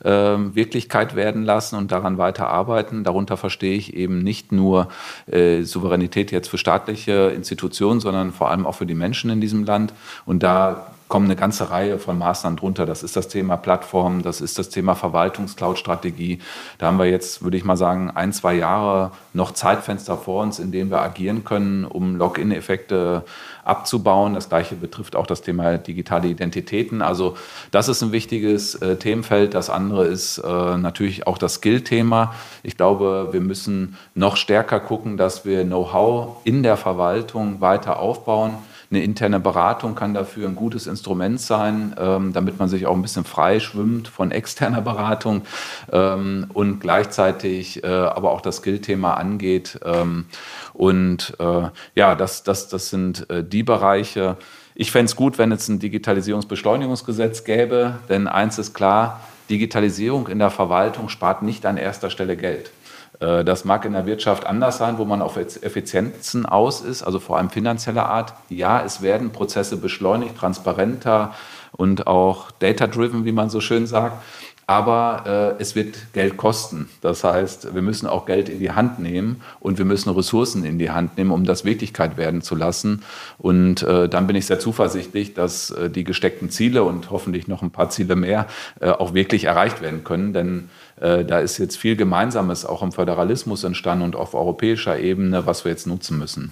äh, Wirklichkeit werden lassen und daran weiter arbeiten. Darunter verstehe ich eben nicht nur äh, Souveränität jetzt für staatliche Institutionen, sondern vor allem auch für die Menschen in diesem Land. Und da kommen eine ganze Reihe von Maßnahmen drunter. Das ist das Thema Plattformen, das ist das Thema Verwaltungscloud-Strategie. Da haben wir jetzt, würde ich mal sagen, ein, zwei Jahre noch Zeitfenster vor uns, in denen wir agieren können, um Login-Effekte abzubauen. Das gleiche betrifft auch das Thema digitale Identitäten. Also das ist ein wichtiges äh, Themenfeld. Das andere ist äh, natürlich auch das Skill-Thema. Ich glaube, wir müssen noch stärker gucken, dass wir Know-how in der Verwaltung weiter aufbauen eine interne Beratung kann dafür ein gutes Instrument sein, ähm, damit man sich auch ein bisschen frei schwimmt von <laughs> externer Beratung ähm, und gleichzeitig äh, aber auch das Skill-Thema angeht. Ähm, und äh, ja, das, das, das sind äh, die Bereiche. Ich fände es gut, wenn es ein Digitalisierungsbeschleunigungsgesetz gäbe, denn eins ist klar, Digitalisierung in der Verwaltung spart nicht an erster Stelle Geld. Äh, das mag in der Wirtschaft anders sein, wo man auf Effizienzen aus ist, also vor allem finanzieller Art. Ja, es werden Prozesse beschleunigt, transparenter und auch data-driven, wie man so schön sagt. Aber äh, es wird Geld kosten. Das heißt, wir müssen auch Geld in die Hand nehmen und wir müssen Ressourcen in die Hand nehmen, um das Wirklichkeit werden zu lassen. Und äh, dann bin ich sehr zuversichtlich, dass äh, die gesteckten Ziele und hoffentlich noch ein paar Ziele mehr äh, auch wirklich erreicht werden können. Denn da ist jetzt viel Gemeinsames auch im Föderalismus entstanden und auf europäischer Ebene, was wir jetzt nutzen müssen.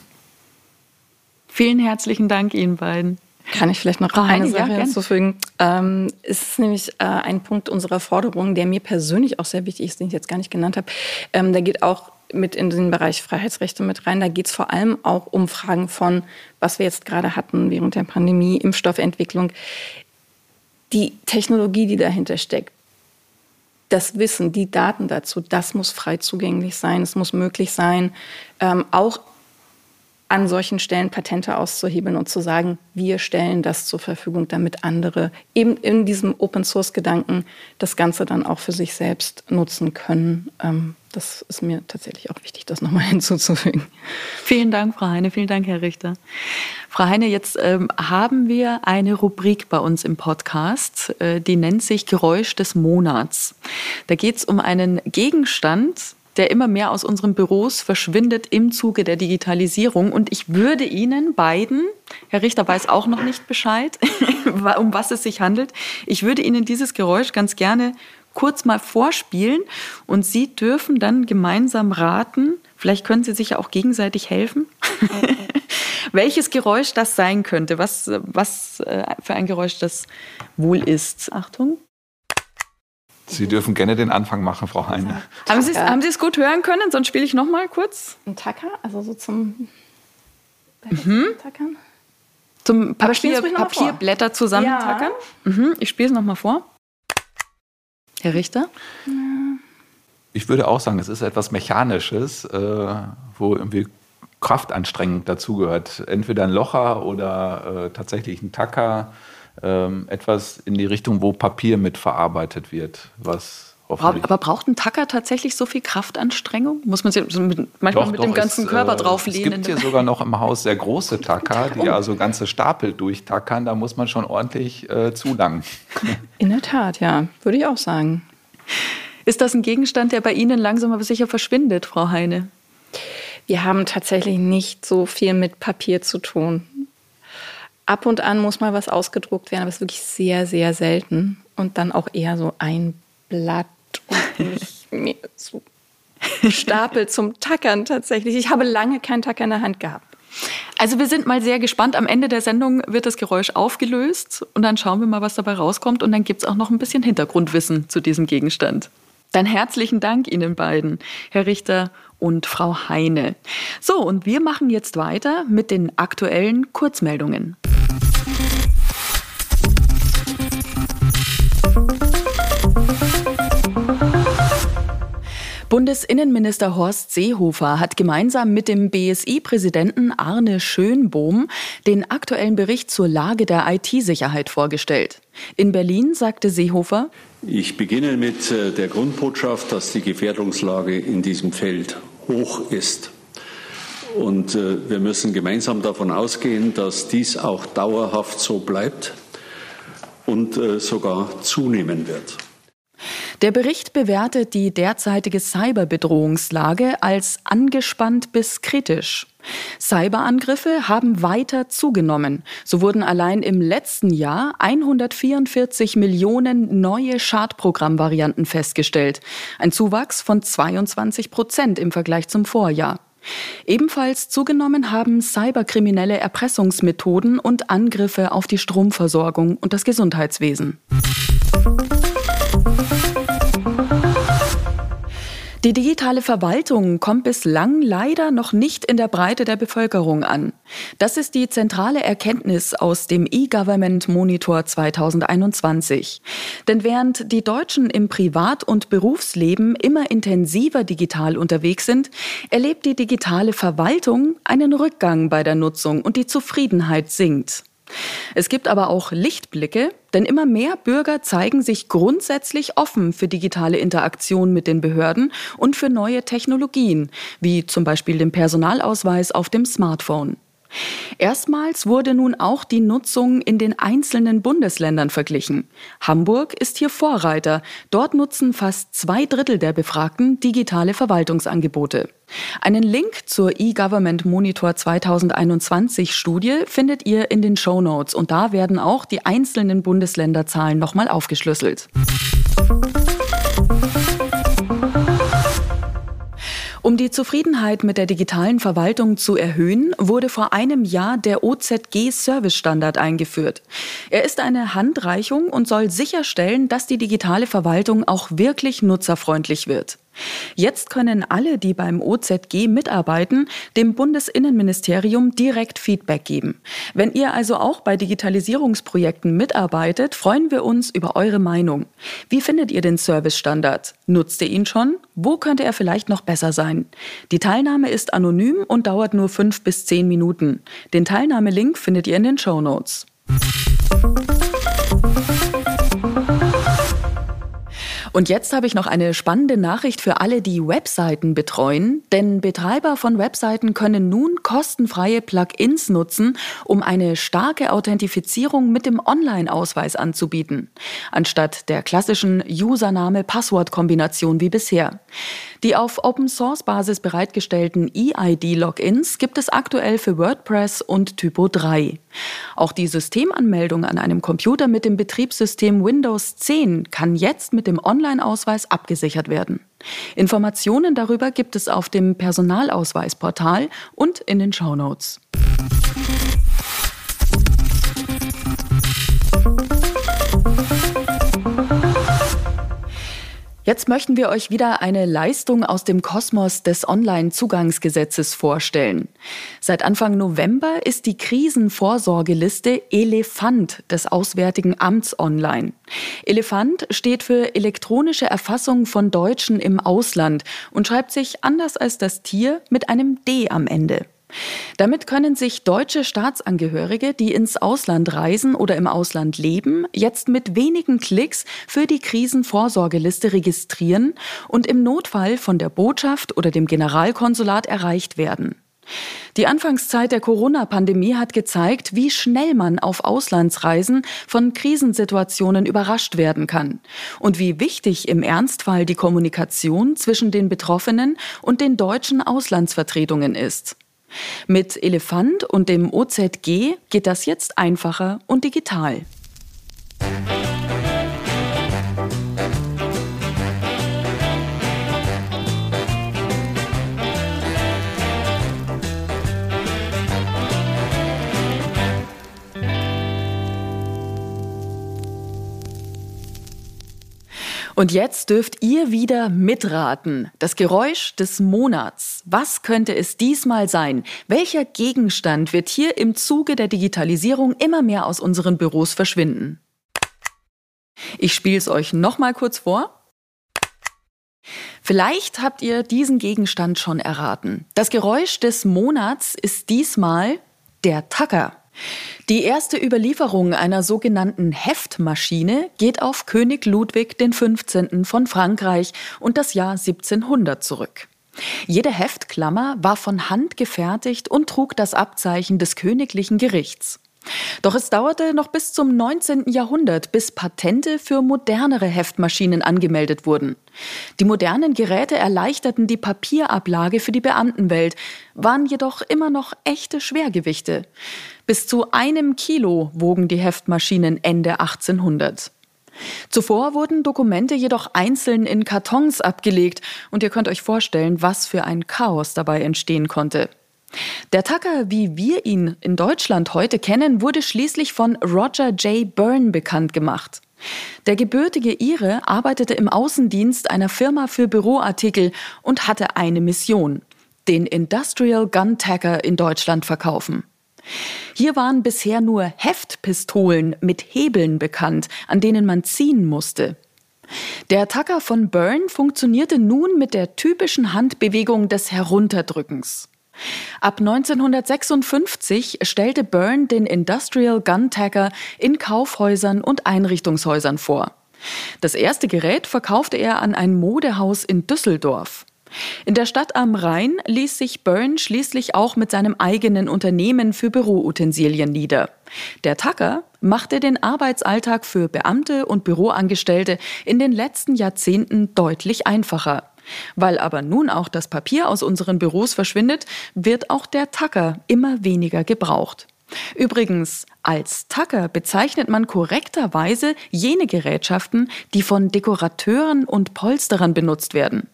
Vielen herzlichen Dank Ihnen beiden. Kann ich vielleicht noch Frau eine Sache ja, hinzufügen? Ähm, es ist nämlich äh, ein Punkt unserer Forderung, der mir persönlich auch sehr wichtig ist, den ich jetzt gar nicht genannt habe. Ähm, der geht auch mit in den Bereich Freiheitsrechte mit rein. Da geht es vor allem auch um Fragen von, was wir jetzt gerade hatten während der Pandemie, Impfstoffentwicklung. Die Technologie, die dahinter steckt, das Wissen, die Daten dazu, das muss frei zugänglich sein. Es muss möglich sein, ähm, auch an solchen Stellen Patente auszuhebeln und zu sagen, wir stellen das zur Verfügung, damit andere eben in diesem Open-Source-Gedanken das Ganze dann auch für sich selbst nutzen können. Ähm, das ist mir tatsächlich auch wichtig, das nochmal <laughs> hinzuzufügen. Vielen Dank, Frau Heine. Vielen Dank, Herr Richter. Frau Heine, jetzt ähm, haben wir eine Rubrik bei uns im Podcast, äh, die nennt sich Geräusch des Monats. Da geht es um einen Gegenstand, der immer mehr aus unseren Büros verschwindet im Zuge der Digitalisierung. Und ich würde Ihnen beiden, Herr Richter weiß auch noch nicht Bescheid, <laughs> um was es sich handelt, ich würde Ihnen dieses Geräusch ganz gerne kurz mal vorspielen und Sie dürfen dann gemeinsam raten, vielleicht können Sie sich ja auch gegenseitig helfen, <laughs> welches Geräusch das sein könnte, was, was äh, für ein Geräusch das wohl ist. Achtung. Sie dürfen gerne den Anfang machen, Frau Heine. Haben Sie, haben Sie es gut hören können? Sonst spiele ich noch mal kurz. Ein Tacker, also so zum mhm. Tackern. Zum Papier, Papierblätter zusammentackern. Ja. Mhm. Ich spiele es noch mal vor. Herr Richter? Ich würde auch sagen, es ist etwas Mechanisches, äh, wo irgendwie Kraftanstrengung dazugehört. Entweder ein Locher oder äh, tatsächlich ein Tacker ähm, etwas in die Richtung, wo Papier mitverarbeitet wird, was aber braucht ein Tacker tatsächlich so viel Kraftanstrengung? Muss man sich manchmal doch, mit doch, dem ganzen es, Körper äh, drauflehnen? Es gibt hier sogar noch im Haus sehr große Tacker, die also ganze Stapel durchtackern. Da muss man schon ordentlich äh, zulangen. <laughs> In der Tat, ja, würde ich auch sagen. Ist das ein Gegenstand, der bei Ihnen langsam aber sicher verschwindet, Frau Heine? Wir haben tatsächlich nicht so viel mit Papier zu tun. Ab und an muss mal was ausgedruckt werden, aber es ist wirklich sehr, sehr selten. Und dann auch eher so ein Blatt nicht mehr so Stapel zum Tackern tatsächlich. Ich habe lange keinen Tacker in der Hand gehabt. Also wir sind mal sehr gespannt. Am Ende der Sendung wird das Geräusch aufgelöst und dann schauen wir mal, was dabei rauskommt. Und dann gibt es auch noch ein bisschen Hintergrundwissen zu diesem Gegenstand. Dann herzlichen Dank Ihnen beiden, Herr Richter und Frau Heine. So, und wir machen jetzt weiter mit den aktuellen Kurzmeldungen. Bundesinnenminister Horst Seehofer hat gemeinsam mit dem BSI-Präsidenten Arne Schönbohm den aktuellen Bericht zur Lage der IT-Sicherheit vorgestellt. In Berlin sagte Seehofer, ich beginne mit äh, der Grundbotschaft, dass die Gefährdungslage in diesem Feld hoch ist. Und äh, wir müssen gemeinsam davon ausgehen, dass dies auch dauerhaft so bleibt und äh, sogar zunehmen wird. Der Bericht bewertet die derzeitige Cyberbedrohungslage als angespannt bis kritisch. Cyberangriffe haben weiter zugenommen. So wurden allein im letzten Jahr 144 Millionen neue Schadprogrammvarianten festgestellt. Ein Zuwachs von 22 Prozent im Vergleich zum Vorjahr. Ebenfalls zugenommen haben cyberkriminelle Erpressungsmethoden und Angriffe auf die Stromversorgung und das Gesundheitswesen. Die digitale Verwaltung kommt bislang leider noch nicht in der Breite der Bevölkerung an. Das ist die zentrale Erkenntnis aus dem E-Government Monitor 2021. Denn während die Deutschen im Privat- und Berufsleben immer intensiver digital unterwegs sind, erlebt die digitale Verwaltung einen Rückgang bei der Nutzung und die Zufriedenheit sinkt. Es gibt aber auch Lichtblicke, denn immer mehr Bürger zeigen sich grundsätzlich offen für digitale Interaktion mit den Behörden und für neue Technologien, wie zum Beispiel den Personalausweis auf dem Smartphone. Erstmals wurde nun auch die Nutzung in den einzelnen Bundesländern verglichen. Hamburg ist hier Vorreiter. Dort nutzen fast zwei Drittel der Befragten digitale Verwaltungsangebote. Einen Link zur E-Government Monitor 2021 Studie findet ihr in den Show Notes und da werden auch die einzelnen Bundesländerzahlen nochmal aufgeschlüsselt. Um die Zufriedenheit mit der digitalen Verwaltung zu erhöhen, wurde vor einem Jahr der OZG Service Standard eingeführt. Er ist eine Handreichung und soll sicherstellen, dass die digitale Verwaltung auch wirklich nutzerfreundlich wird. Jetzt können alle, die beim OZG mitarbeiten, dem Bundesinnenministerium direkt Feedback geben. Wenn ihr also auch bei Digitalisierungsprojekten mitarbeitet, freuen wir uns über eure Meinung. Wie findet ihr den Service-Standard? Nutzt ihr ihn schon? Wo könnte er vielleicht noch besser sein? Die Teilnahme ist anonym und dauert nur fünf bis zehn Minuten. Den Teilnahmelink findet ihr in den Show Notes. Und jetzt habe ich noch eine spannende Nachricht für alle, die Webseiten betreuen. Denn Betreiber von Webseiten können nun kostenfreie Plugins nutzen, um eine starke Authentifizierung mit dem Online-Ausweis anzubieten, anstatt der klassischen Username-Passwort-Kombination wie bisher. Die auf Open-Source-Basis bereitgestellten EID-Logins gibt es aktuell für WordPress und Typo 3. Auch die Systemanmeldung an einem Computer mit dem Betriebssystem Windows 10 kann jetzt mit dem Online-Ausweis abgesichert werden. Informationen darüber gibt es auf dem Personalausweisportal und in den Show Jetzt möchten wir euch wieder eine Leistung aus dem Kosmos des Online-Zugangsgesetzes vorstellen. Seit Anfang November ist die Krisenvorsorgeliste Elefant des Auswärtigen Amts online. Elefant steht für elektronische Erfassung von Deutschen im Ausland und schreibt sich anders als das Tier mit einem D am Ende. Damit können sich deutsche Staatsangehörige, die ins Ausland reisen oder im Ausland leben, jetzt mit wenigen Klicks für die Krisenvorsorgeliste registrieren und im Notfall von der Botschaft oder dem Generalkonsulat erreicht werden. Die Anfangszeit der Corona-Pandemie hat gezeigt, wie schnell man auf Auslandsreisen von Krisensituationen überrascht werden kann und wie wichtig im Ernstfall die Kommunikation zwischen den Betroffenen und den deutschen Auslandsvertretungen ist. Mit Elefant und dem OZG geht das jetzt einfacher und digital. Und jetzt dürft ihr wieder mitraten. Das Geräusch des Monats. Was könnte es diesmal sein? Welcher Gegenstand wird hier im Zuge der Digitalisierung immer mehr aus unseren Büros verschwinden? Ich spiele es euch nochmal kurz vor. Vielleicht habt ihr diesen Gegenstand schon erraten. Das Geräusch des Monats ist diesmal der Tacker. Die erste Überlieferung einer sogenannten Heftmaschine geht auf König Ludwig XV. von Frankreich und das Jahr 1700 zurück. Jede Heftklammer war von Hand gefertigt und trug das Abzeichen des königlichen Gerichts. Doch es dauerte noch bis zum 19. Jahrhundert, bis Patente für modernere Heftmaschinen angemeldet wurden. Die modernen Geräte erleichterten die Papierablage für die Beamtenwelt, waren jedoch immer noch echte Schwergewichte. Bis zu einem Kilo wogen die Heftmaschinen Ende 1800. Zuvor wurden Dokumente jedoch einzeln in Kartons abgelegt und ihr könnt euch vorstellen, was für ein Chaos dabei entstehen konnte. Der Tucker, wie wir ihn in Deutschland heute kennen, wurde schließlich von Roger J. Byrne bekannt gemacht. Der gebürtige Ire arbeitete im Außendienst einer Firma für Büroartikel und hatte eine Mission, den Industrial Gun Tacker in Deutschland verkaufen. Hier waren bisher nur Heftpistolen mit Hebeln bekannt, an denen man ziehen musste. Der Tacker von Byrne funktionierte nun mit der typischen Handbewegung des Herunterdrückens. Ab 1956 stellte Byrne den Industrial Gun Tacker in Kaufhäusern und Einrichtungshäusern vor. Das erste Gerät verkaufte er an ein Modehaus in Düsseldorf. In der Stadt am Rhein ließ sich Byrne schließlich auch mit seinem eigenen Unternehmen für Büroutensilien nieder. Der Tucker machte den Arbeitsalltag für Beamte und Büroangestellte in den letzten Jahrzehnten deutlich einfacher. Weil aber nun auch das Papier aus unseren Büros verschwindet, wird auch der Tacker immer weniger gebraucht. Übrigens, als Tacker bezeichnet man korrekterweise jene Gerätschaften, die von Dekorateuren und Polsterern benutzt werden.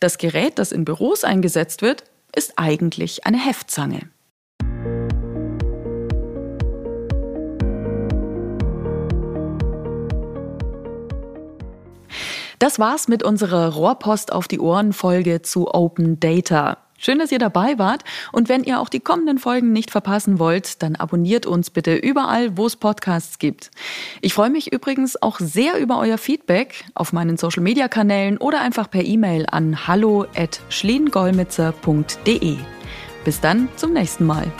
Das Gerät, das in Büros eingesetzt wird, ist eigentlich eine Heftzange. Das war's mit unserer Rohrpost auf die Ohren Folge zu Open Data. Schön, dass ihr dabei wart. Und wenn ihr auch die kommenden Folgen nicht verpassen wollt, dann abonniert uns bitte überall, wo es Podcasts gibt. Ich freue mich übrigens auch sehr über euer Feedback auf meinen Social Media Kanälen oder einfach per E-Mail an hallo at schliengolmitzer.de. Bis dann zum nächsten Mal.